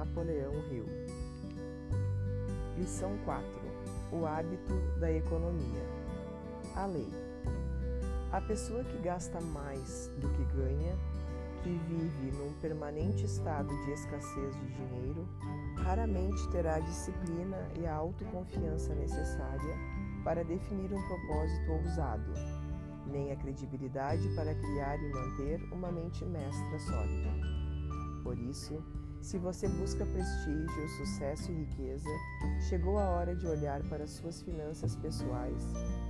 Napoleão Hill. Lição 4: O hábito da economia. A lei. A pessoa que gasta mais do que ganha, que vive num permanente estado de escassez de dinheiro, raramente terá a disciplina e a autoconfiança necessária para definir um propósito ousado, nem a credibilidade para criar e manter uma mente mestra sólida. Por isso, se você busca prestígio, sucesso e riqueza, chegou a hora de olhar para suas finanças pessoais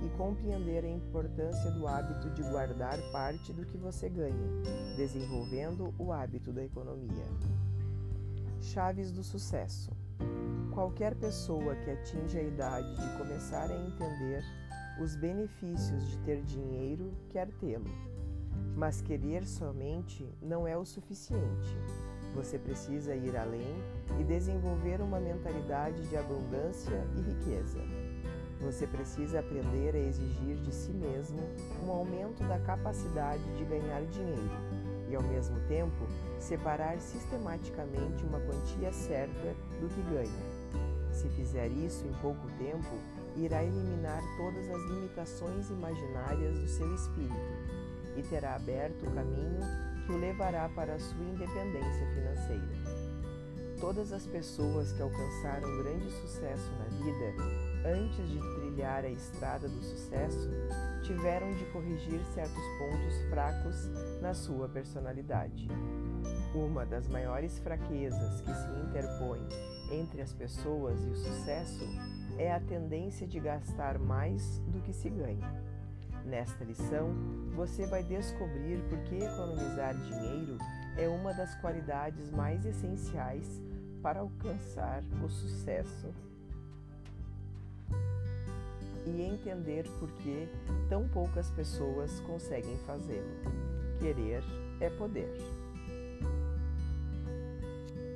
e compreender a importância do hábito de guardar parte do que você ganha, desenvolvendo o hábito da economia. Chaves do sucesso. Qualquer pessoa que atinja a idade de começar a entender os benefícios de ter dinheiro quer tê-lo. Mas querer somente não é o suficiente. Você precisa ir além e desenvolver uma mentalidade de abundância e riqueza. Você precisa aprender a exigir de si mesmo um aumento da capacidade de ganhar dinheiro e, ao mesmo tempo, separar sistematicamente uma quantia certa do que ganha. Se fizer isso em pouco tempo, irá eliminar todas as limitações imaginárias do seu espírito e terá aberto o caminho o levará para a sua independência financeira. Todas as pessoas que alcançaram grande sucesso na vida, antes de trilhar a estrada do sucesso, tiveram de corrigir certos pontos fracos na sua personalidade. Uma das maiores fraquezas que se interpõe entre as pessoas e o sucesso é a tendência de gastar mais do que se ganha. Nesta lição, você vai descobrir por que economizar dinheiro é uma das qualidades mais essenciais para alcançar o sucesso e entender por que tão poucas pessoas conseguem fazê-lo. Querer é poder.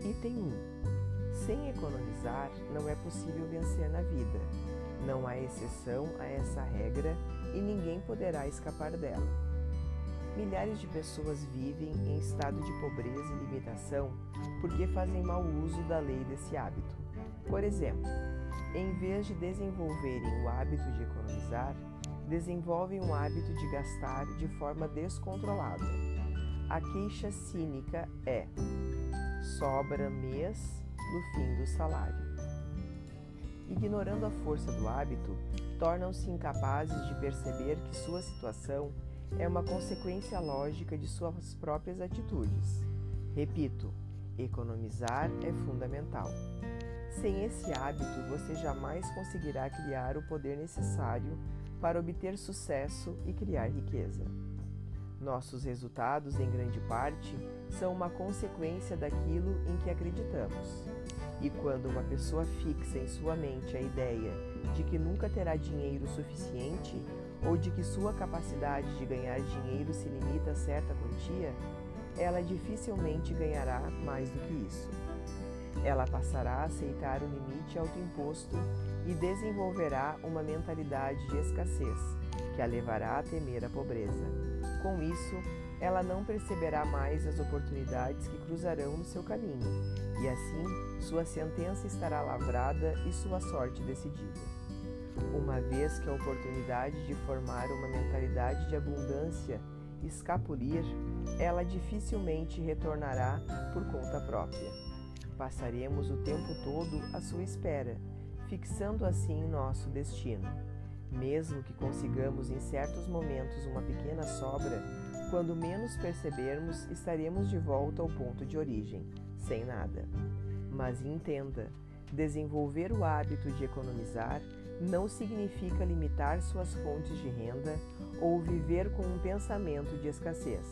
Item 1. Sem economizar, não é possível vencer na vida. Não há exceção a essa regra e ninguém poderá escapar dela. Milhares de pessoas vivem em estado de pobreza e limitação porque fazem mau uso da lei desse hábito. Por exemplo, em vez de desenvolverem o hábito de economizar, desenvolvem o hábito de gastar de forma descontrolada. A queixa cínica é: sobra mês no fim do salário. Ignorando a força do hábito, tornam-se incapazes de perceber que sua situação é uma consequência lógica de suas próprias atitudes. Repito, economizar é fundamental. Sem esse hábito, você jamais conseguirá criar o poder necessário para obter sucesso e criar riqueza. Nossos resultados, em grande parte, são uma consequência daquilo em que acreditamos. E quando uma pessoa fixa em sua mente a ideia de que nunca terá dinheiro suficiente ou de que sua capacidade de ganhar dinheiro se limita a certa quantia, ela dificilmente ganhará mais do que isso. Ela passará a aceitar o limite autoimposto e desenvolverá uma mentalidade de escassez, que a levará a temer a pobreza. Com isso, ela não perceberá mais as oportunidades que cruzarão no seu caminho, e assim sua sentença estará lavrada e sua sorte decidida. Uma vez que a oportunidade de formar uma mentalidade de abundância escapulir, ela dificilmente retornará por conta própria. Passaremos o tempo todo à sua espera, fixando assim nosso destino. Mesmo que consigamos em certos momentos uma pequena sobra, quando menos percebermos, estaremos de volta ao ponto de origem, sem nada. Mas entenda, desenvolver o hábito de economizar não significa limitar suas fontes de renda ou viver com um pensamento de escassez.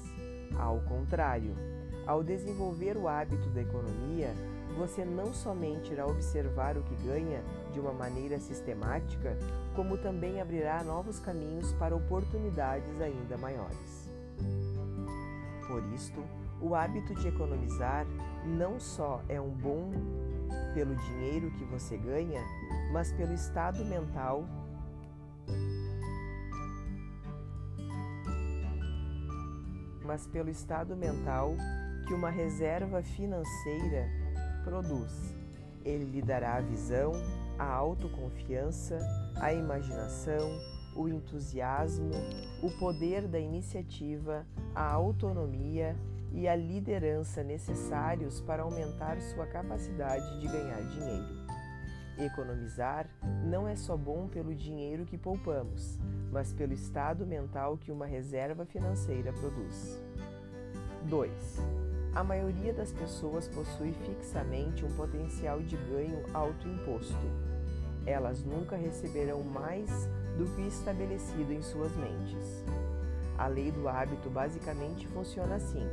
Ao contrário, ao desenvolver o hábito da economia, você não somente irá observar o que ganha de uma maneira sistemática, como também abrirá novos caminhos para oportunidades ainda maiores. Por isto, o hábito de economizar não só é um bom pelo dinheiro que você ganha, mas pelo estado mental mas pelo estado mental que uma reserva financeira produz. Ele lhe dará a visão, a autoconfiança, a imaginação, o entusiasmo, o poder da iniciativa, a autonomia e a liderança necessários para aumentar sua capacidade de ganhar dinheiro. Economizar não é só bom pelo dinheiro que poupamos, mas pelo estado mental que uma reserva financeira produz. 2. A maioria das pessoas possui fixamente um potencial de ganho autoimposto. Elas nunca receberão mais do que estabelecido em suas mentes. A lei do hábito basicamente funciona assim: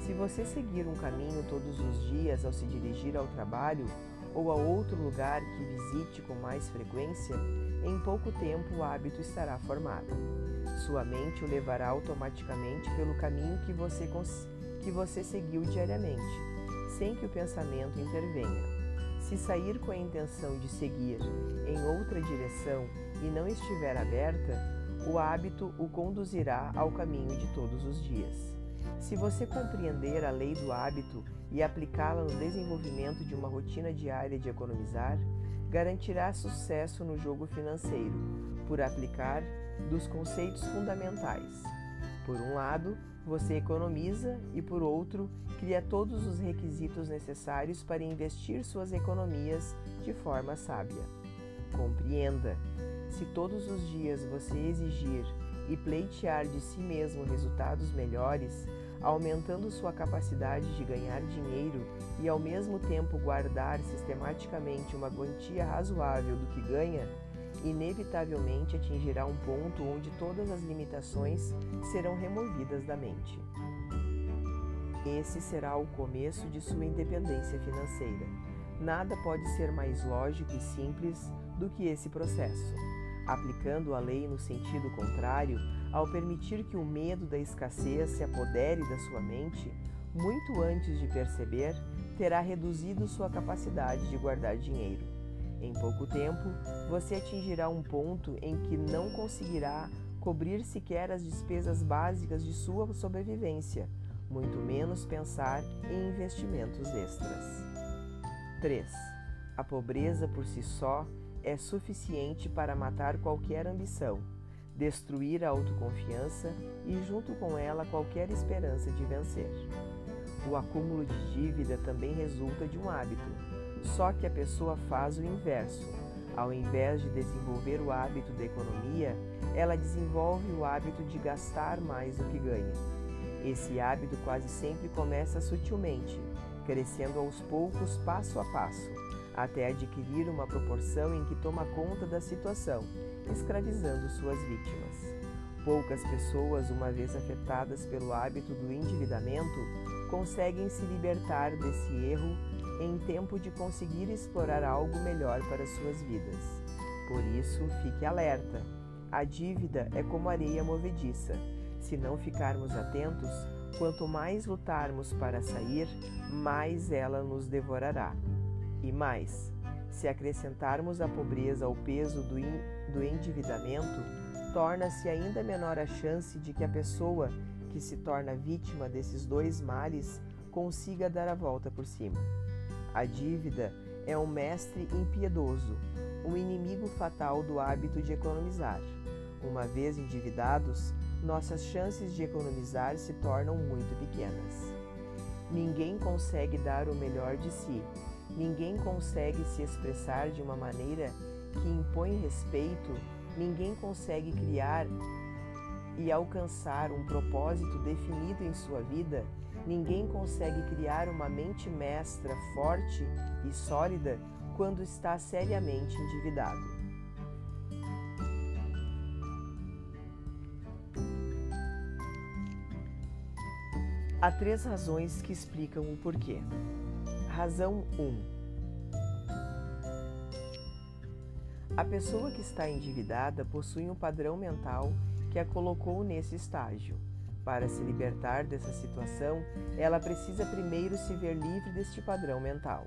se você seguir um caminho todos os dias ao se dirigir ao trabalho ou a outro lugar que visite com mais frequência, em pouco tempo o hábito estará formado. Sua mente o levará automaticamente pelo caminho que você, que você seguiu diariamente, sem que o pensamento intervenha. Se sair com a intenção de seguir em outra direção e não estiver aberta, o hábito o conduzirá ao caminho de todos os dias. Se você compreender a lei do hábito e aplicá-la no desenvolvimento de uma rotina diária de economizar, garantirá sucesso no jogo financeiro, por aplicar dos conceitos fundamentais. Por um lado, você economiza e, por outro, cria todos os requisitos necessários para investir suas economias de forma sábia. Compreenda: se todos os dias você exigir e pleitear de si mesmo resultados melhores, aumentando sua capacidade de ganhar dinheiro e ao mesmo tempo guardar sistematicamente uma quantia razoável do que ganha, inevitavelmente atingirá um ponto onde todas as limitações serão removidas da mente. Esse será o começo de sua independência financeira. Nada pode ser mais lógico e simples do que esse processo. Aplicando a lei no sentido contrário, ao permitir que o medo da escassez se apodere da sua mente, muito antes de perceber, terá reduzido sua capacidade de guardar dinheiro. Em pouco tempo, você atingirá um ponto em que não conseguirá cobrir sequer as despesas básicas de sua sobrevivência, muito menos pensar em investimentos extras. 3. A pobreza por si só é suficiente para matar qualquer ambição, destruir a autoconfiança e, junto com ela, qualquer esperança de vencer. O acúmulo de dívida também resulta de um hábito só que a pessoa faz o inverso. Ao invés de desenvolver o hábito da economia, ela desenvolve o hábito de gastar mais do que ganha. Esse hábito quase sempre começa sutilmente, crescendo aos poucos, passo a passo, até adquirir uma proporção em que toma conta da situação, escravizando suas vítimas. Poucas pessoas, uma vez afetadas pelo hábito do endividamento, conseguem se libertar desse erro em tempo de conseguir explorar algo melhor para suas vidas. Por isso, fique alerta. A dívida é como areia movediça. Se não ficarmos atentos, quanto mais lutarmos para sair, mais ela nos devorará. E mais, se acrescentarmos a pobreza ao peso do, do endividamento, torna-se ainda menor a chance de que a pessoa que se torna vítima desses dois males consiga dar a volta por cima. A dívida é um mestre impiedoso, um inimigo fatal do hábito de economizar. Uma vez endividados, nossas chances de economizar se tornam muito pequenas. Ninguém consegue dar o melhor de si, ninguém consegue se expressar de uma maneira que impõe respeito, ninguém consegue criar e alcançar um propósito definido em sua vida Ninguém consegue criar uma mente mestra forte e sólida quando está seriamente endividado. Há três razões que explicam o porquê. Razão 1. Um, a pessoa que está endividada possui um padrão mental que a colocou nesse estágio. Para se libertar dessa situação, ela precisa primeiro se ver livre deste padrão mental.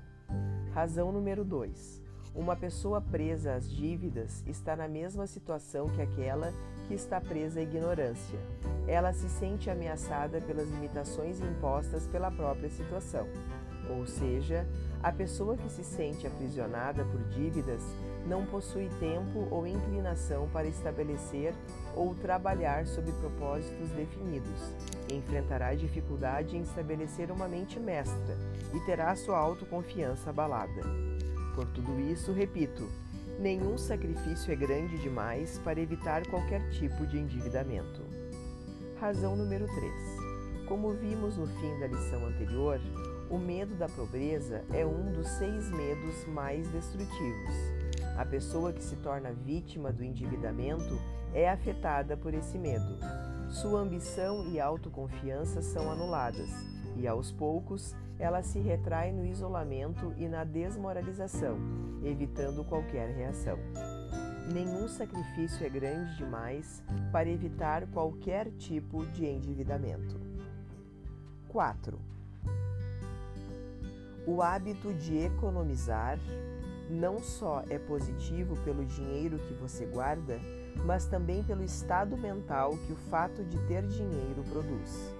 Razão número 2. Uma pessoa presa às dívidas está na mesma situação que aquela que está presa à ignorância. Ela se sente ameaçada pelas limitações impostas pela própria situação. Ou seja, a pessoa que se sente aprisionada por dívidas não possui tempo ou inclinação para estabelecer ou trabalhar sob propósitos definidos. Enfrentará dificuldade em estabelecer uma mente mestra e terá sua autoconfiança abalada. Por tudo isso, repito, nenhum sacrifício é grande demais para evitar qualquer tipo de endividamento. Razão número 3. Como vimos no fim da lição anterior, o medo da pobreza é um dos seis medos mais destrutivos. A pessoa que se torna vítima do endividamento é afetada por esse medo. Sua ambição e autoconfiança são anuladas e, aos poucos, ela se retrai no isolamento e na desmoralização, evitando qualquer reação. Nenhum sacrifício é grande demais para evitar qualquer tipo de endividamento. 4. O hábito de economizar não só é positivo pelo dinheiro que você guarda, mas também pelo estado mental que o fato de ter dinheiro produz.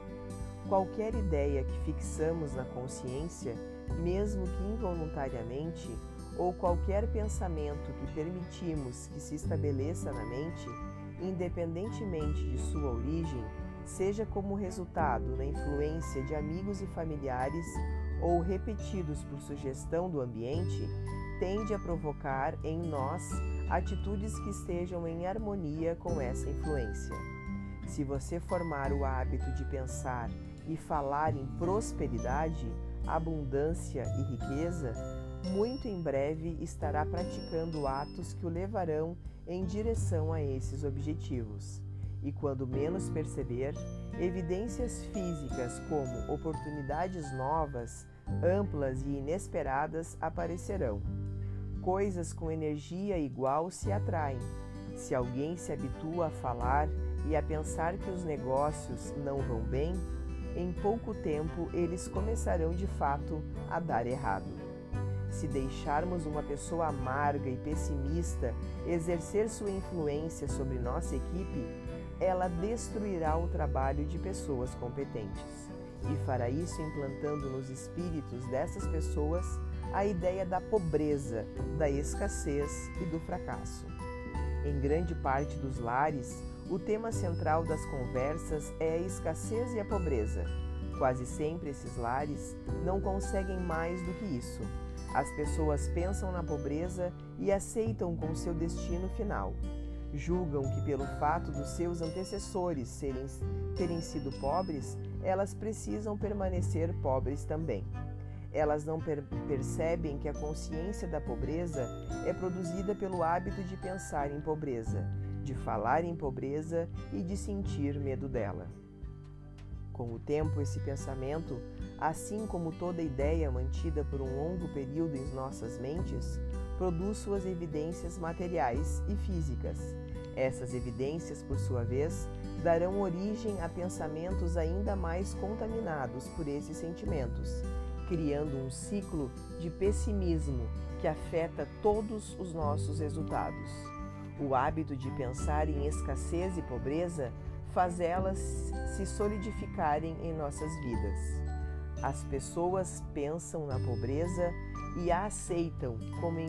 Qualquer ideia que fixamos na consciência, mesmo que involuntariamente, ou qualquer pensamento que permitimos que se estabeleça na mente, independentemente de sua origem, seja como resultado na influência de amigos e familiares ou repetidos por sugestão do ambiente, tende a provocar em nós atitudes que estejam em harmonia com essa influência. Se você formar o hábito de pensar e falar em prosperidade, abundância e riqueza, muito em breve estará praticando atos que o levarão em direção a esses objetivos. E quando menos perceber, evidências físicas como oportunidades novas amplas e inesperadas aparecerão. Coisas com energia igual se atraem. Se alguém se habitua a falar e a pensar que os negócios não vão bem, em pouco tempo eles começarão de fato a dar errado. Se deixarmos uma pessoa amarga e pessimista exercer sua influência sobre nossa equipe, ela destruirá o trabalho de pessoas competentes e fará isso implantando nos espíritos dessas pessoas a ideia da pobreza, da escassez e do fracasso. Em grande parte dos lares, o tema central das conversas é a escassez e a pobreza. Quase sempre esses lares não conseguem mais do que isso. As pessoas pensam na pobreza e aceitam com seu destino final. Julgam que, pelo fato dos seus antecessores serem, terem sido pobres, elas precisam permanecer pobres também. Elas não per percebem que a consciência da pobreza é produzida pelo hábito de pensar em pobreza, de falar em pobreza e de sentir medo dela. Com o tempo, esse pensamento, assim como toda ideia mantida por um longo período em nossas mentes, produz suas evidências materiais e físicas. Essas evidências, por sua vez, darão origem a pensamentos ainda mais contaminados por esses sentimentos, criando um ciclo de pessimismo que afeta todos os nossos resultados. O hábito de pensar em escassez e pobreza faz elas se solidificarem em nossas vidas. As pessoas pensam na pobreza e a aceitam como, em,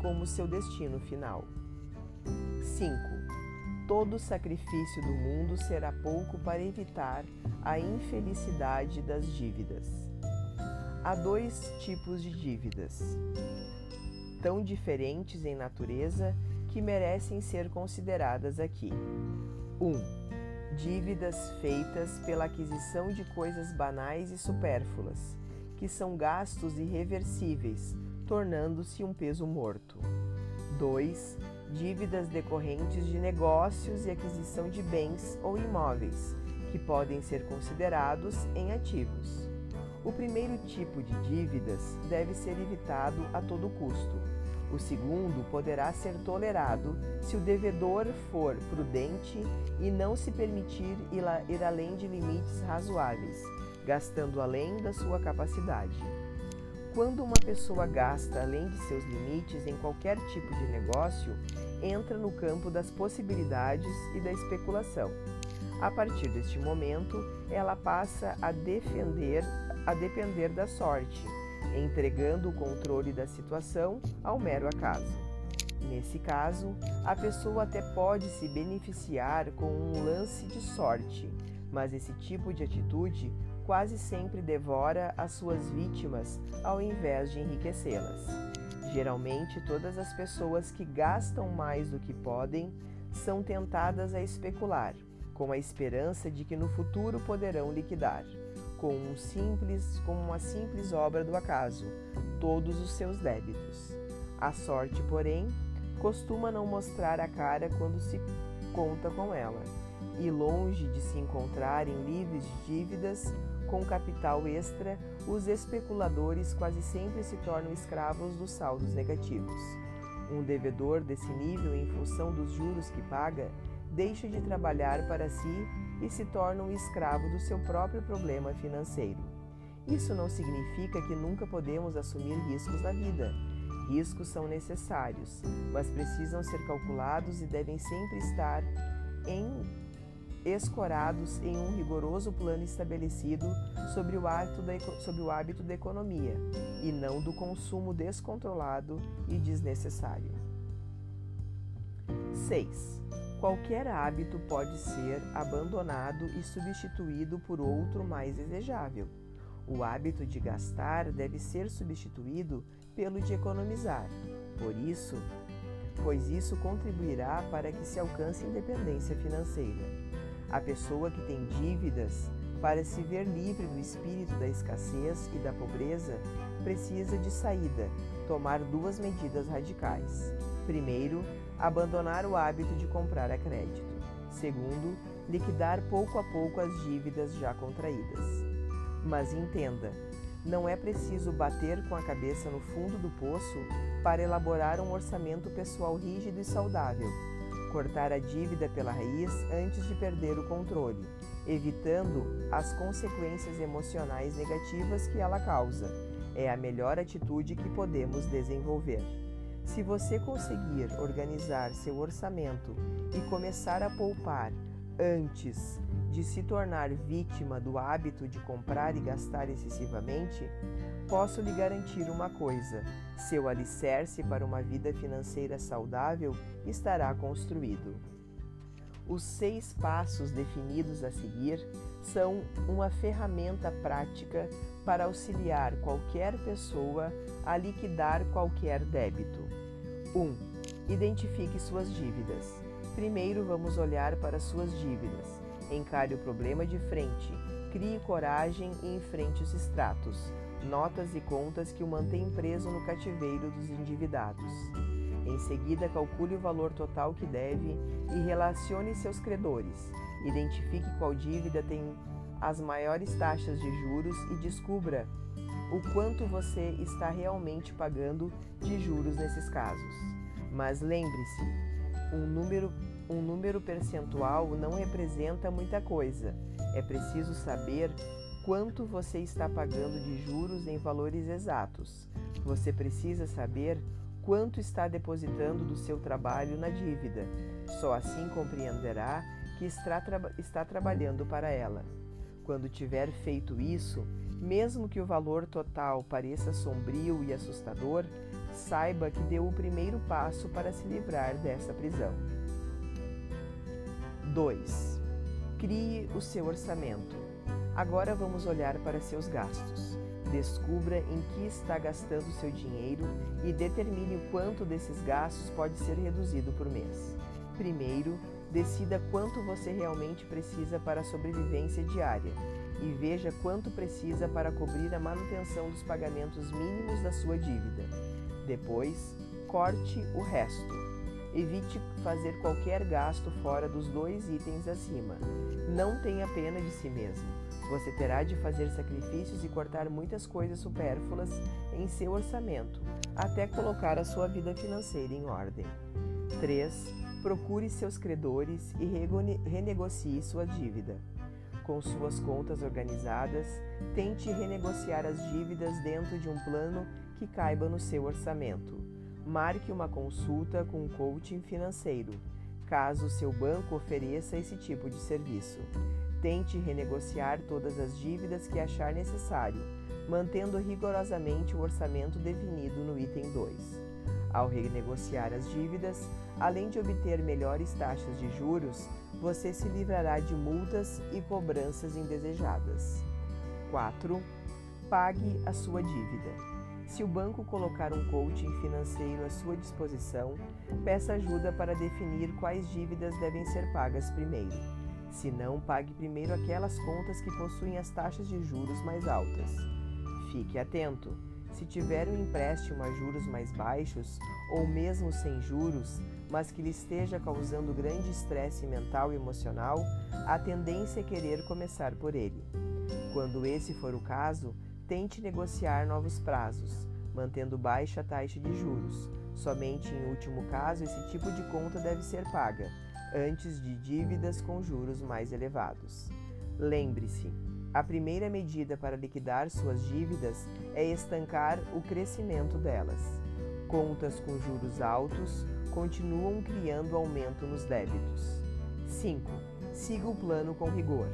como seu destino final. 5 todo sacrifício do mundo será pouco para evitar a infelicidade das dívidas. Há dois tipos de dívidas, tão diferentes em natureza que merecem ser consideradas aqui. 1. Um, dívidas feitas pela aquisição de coisas banais e supérfluas, que são gastos irreversíveis, tornando-se um peso morto. 2 dívidas decorrentes de negócios e aquisição de bens ou imóveis, que podem ser considerados em ativos. O primeiro tipo de dívidas deve ser evitado a todo custo. O segundo poderá ser tolerado se o devedor for prudente e não se permitir ir além de limites razoáveis, gastando além da sua capacidade. Quando uma pessoa gasta além de seus limites em qualquer tipo de negócio, entra no campo das possibilidades e da especulação. A partir deste momento, ela passa a defender, a depender da sorte entregando o controle da situação ao mero acaso. Nesse caso, a pessoa até pode se beneficiar com um lance de sorte, mas esse tipo de atitude quase sempre devora as suas vítimas ao invés de enriquecê-las. Geralmente, todas as pessoas que gastam mais do que podem são tentadas a especular, com a esperança de que no futuro poderão liquidar, com, um simples, com uma simples obra do acaso, todos os seus débitos. A sorte, porém, costuma não mostrar a cara quando se conta com ela, e longe de se encontrarem livres de dívidas, com capital extra, os especuladores quase sempre se tornam escravos dos saldos negativos. Um devedor desse nível, em função dos juros que paga, deixa de trabalhar para si e se torna um escravo do seu próprio problema financeiro. Isso não significa que nunca podemos assumir riscos na vida. Riscos são necessários, mas precisam ser calculados e devem sempre estar em escorados em um rigoroso plano estabelecido sobre o, da, sobre o hábito da economia e não do consumo descontrolado e desnecessário. 6. Qualquer hábito pode ser abandonado e substituído por outro mais desejável. O hábito de gastar deve ser substituído pelo de economizar. Por isso, pois isso contribuirá para que se alcance independência financeira. A pessoa que tem dívidas, para se ver livre do espírito da escassez e da pobreza, precisa de saída, tomar duas medidas radicais. Primeiro, abandonar o hábito de comprar a crédito. Segundo, liquidar pouco a pouco as dívidas já contraídas. Mas entenda, não é preciso bater com a cabeça no fundo do poço para elaborar um orçamento pessoal rígido e saudável cortar a dívida pela raiz antes de perder o controle, evitando as consequências emocionais negativas que ela causa. É a melhor atitude que podemos desenvolver. Se você conseguir organizar seu orçamento e começar a poupar antes de se tornar vítima do hábito de comprar e gastar excessivamente, posso lhe garantir uma coisa: seu alicerce para uma vida financeira saudável estará construído. Os seis passos definidos a seguir são uma ferramenta prática para auxiliar qualquer pessoa a liquidar qualquer débito. 1. Um, identifique suas dívidas. Primeiro vamos olhar para suas dívidas. Encare o problema de frente, crie coragem e enfrente os extratos notas e contas que o mantêm preso no cativeiro dos endividados. Em seguida, calcule o valor total que deve e relacione seus credores. Identifique qual dívida tem as maiores taxas de juros e descubra o quanto você está realmente pagando de juros nesses casos. Mas lembre-se, um número, um número percentual não representa muita coisa. É preciso saber quanto você está pagando de juros em valores exatos. Você precisa saber quanto está depositando do seu trabalho na dívida. Só assim compreenderá que está, tra está trabalhando para ela. Quando tiver feito isso, mesmo que o valor total pareça sombrio e assustador, saiba que deu o primeiro passo para se livrar dessa prisão. 2. Crie o seu orçamento. Agora vamos olhar para seus gastos. Descubra em que está gastando seu dinheiro e determine o quanto desses gastos pode ser reduzido por mês. Primeiro, decida quanto você realmente precisa para a sobrevivência diária e veja quanto precisa para cobrir a manutenção dos pagamentos mínimos da sua dívida. Depois, corte o resto. Evite fazer qualquer gasto fora dos dois itens acima. Não tenha pena de si mesmo. Você terá de fazer sacrifícios e cortar muitas coisas supérfluas em seu orçamento, até colocar a sua vida financeira em ordem. 3. Procure seus credores e renegocie sua dívida. Com suas contas organizadas, tente renegociar as dívidas dentro de um plano que caiba no seu orçamento. Marque uma consulta com um coaching financeiro, caso seu banco ofereça esse tipo de serviço. Tente renegociar todas as dívidas que achar necessário, mantendo rigorosamente o orçamento definido no item 2. Ao renegociar as dívidas, além de obter melhores taxas de juros, você se livrará de multas e cobranças indesejadas. 4. Pague a sua dívida. Se o banco colocar um coaching financeiro à sua disposição, peça ajuda para definir quais dívidas devem ser pagas primeiro. Se não, pague primeiro aquelas contas que possuem as taxas de juros mais altas. Fique atento! Se tiver um empréstimo a juros mais baixos, ou mesmo sem juros, mas que lhe esteja causando grande estresse mental e emocional, a tendência é querer começar por ele. Quando esse for o caso, tente negociar novos prazos, mantendo baixa taxa de juros. Somente em último caso, esse tipo de conta deve ser paga, antes de dívidas com juros mais elevados. Lembre-se, a primeira medida para liquidar suas dívidas é estancar o crescimento delas. Contas com juros altos continuam criando aumento nos débitos. 5. Siga o plano com rigor.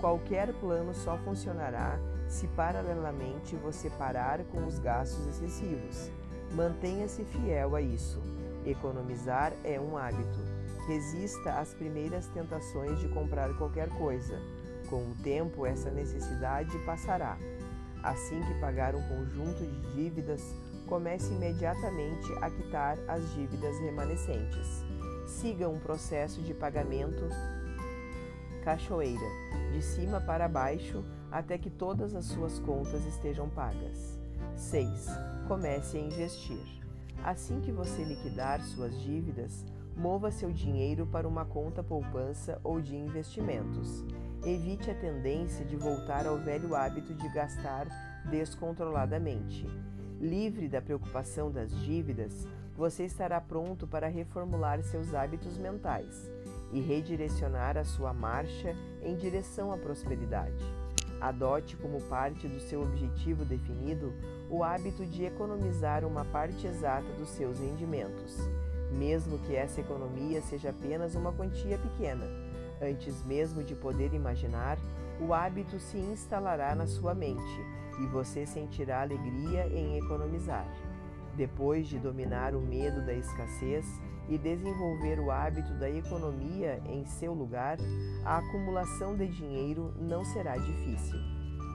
Qualquer plano só funcionará se paralelamente você parar com os gastos excessivos. Mantenha-se fiel a isso. Economizar é um hábito. Resista às primeiras tentações de comprar qualquer coisa com o tempo, essa necessidade passará. Assim que pagar um conjunto de dívidas, comece imediatamente a quitar as dívidas remanescentes. Siga um processo de pagamento cachoeira, de cima para baixo, até que todas as suas contas estejam pagas. 6. Comece a investir. Assim que você liquidar suas dívidas, mova seu dinheiro para uma conta poupança ou de investimentos. Evite a tendência de voltar ao velho hábito de gastar descontroladamente. Livre da preocupação das dívidas, você estará pronto para reformular seus hábitos mentais e redirecionar a sua marcha em direção à prosperidade. Adote como parte do seu objetivo definido o hábito de economizar uma parte exata dos seus rendimentos, mesmo que essa economia seja apenas uma quantia pequena Antes mesmo de poder imaginar, o hábito se instalará na sua mente e você sentirá alegria em economizar. Depois de dominar o medo da escassez e desenvolver o hábito da economia em seu lugar, a acumulação de dinheiro não será difícil.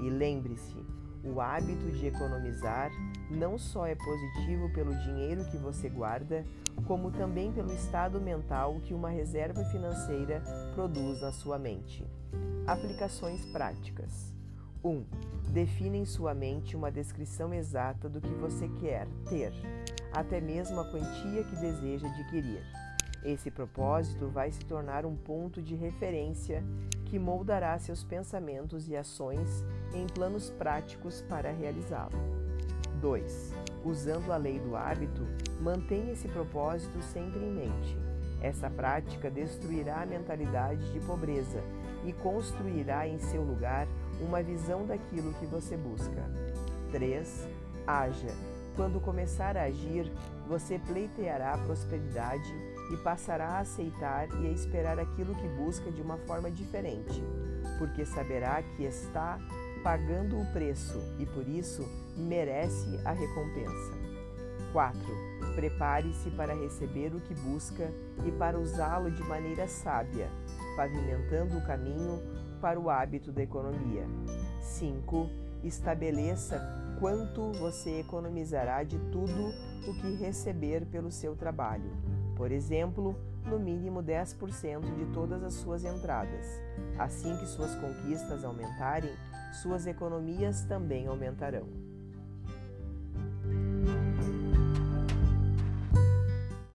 E lembre-se, o hábito de economizar não só é positivo pelo dinheiro que você guarda, como também pelo estado mental que uma reserva financeira produz na sua mente. Aplicações práticas: 1. Um, define em sua mente uma descrição exata do que você quer ter, até mesmo a quantia que deseja adquirir. Esse propósito vai se tornar um ponto de referência que moldará seus pensamentos e ações em planos práticos para realizá-lo. 2. Usando a lei do hábito, mantenha esse propósito sempre em mente. Essa prática destruirá a mentalidade de pobreza e construirá em seu lugar uma visão daquilo que você busca. 3. Haja. Quando começar a agir, você pleiteará prosperidade e passará a aceitar e a esperar aquilo que busca de uma forma diferente, porque saberá que está pagando o preço e por isso merece a recompensa. 4. Prepare-se para receber o que busca e para usá-lo de maneira sábia, pavimentando o caminho para o hábito da economia. 5. Estabeleça quanto você economizará de tudo o que receber pelo seu trabalho por exemplo, no mínimo 10% de todas as suas entradas. Assim que suas conquistas aumentarem, suas economias também aumentarão.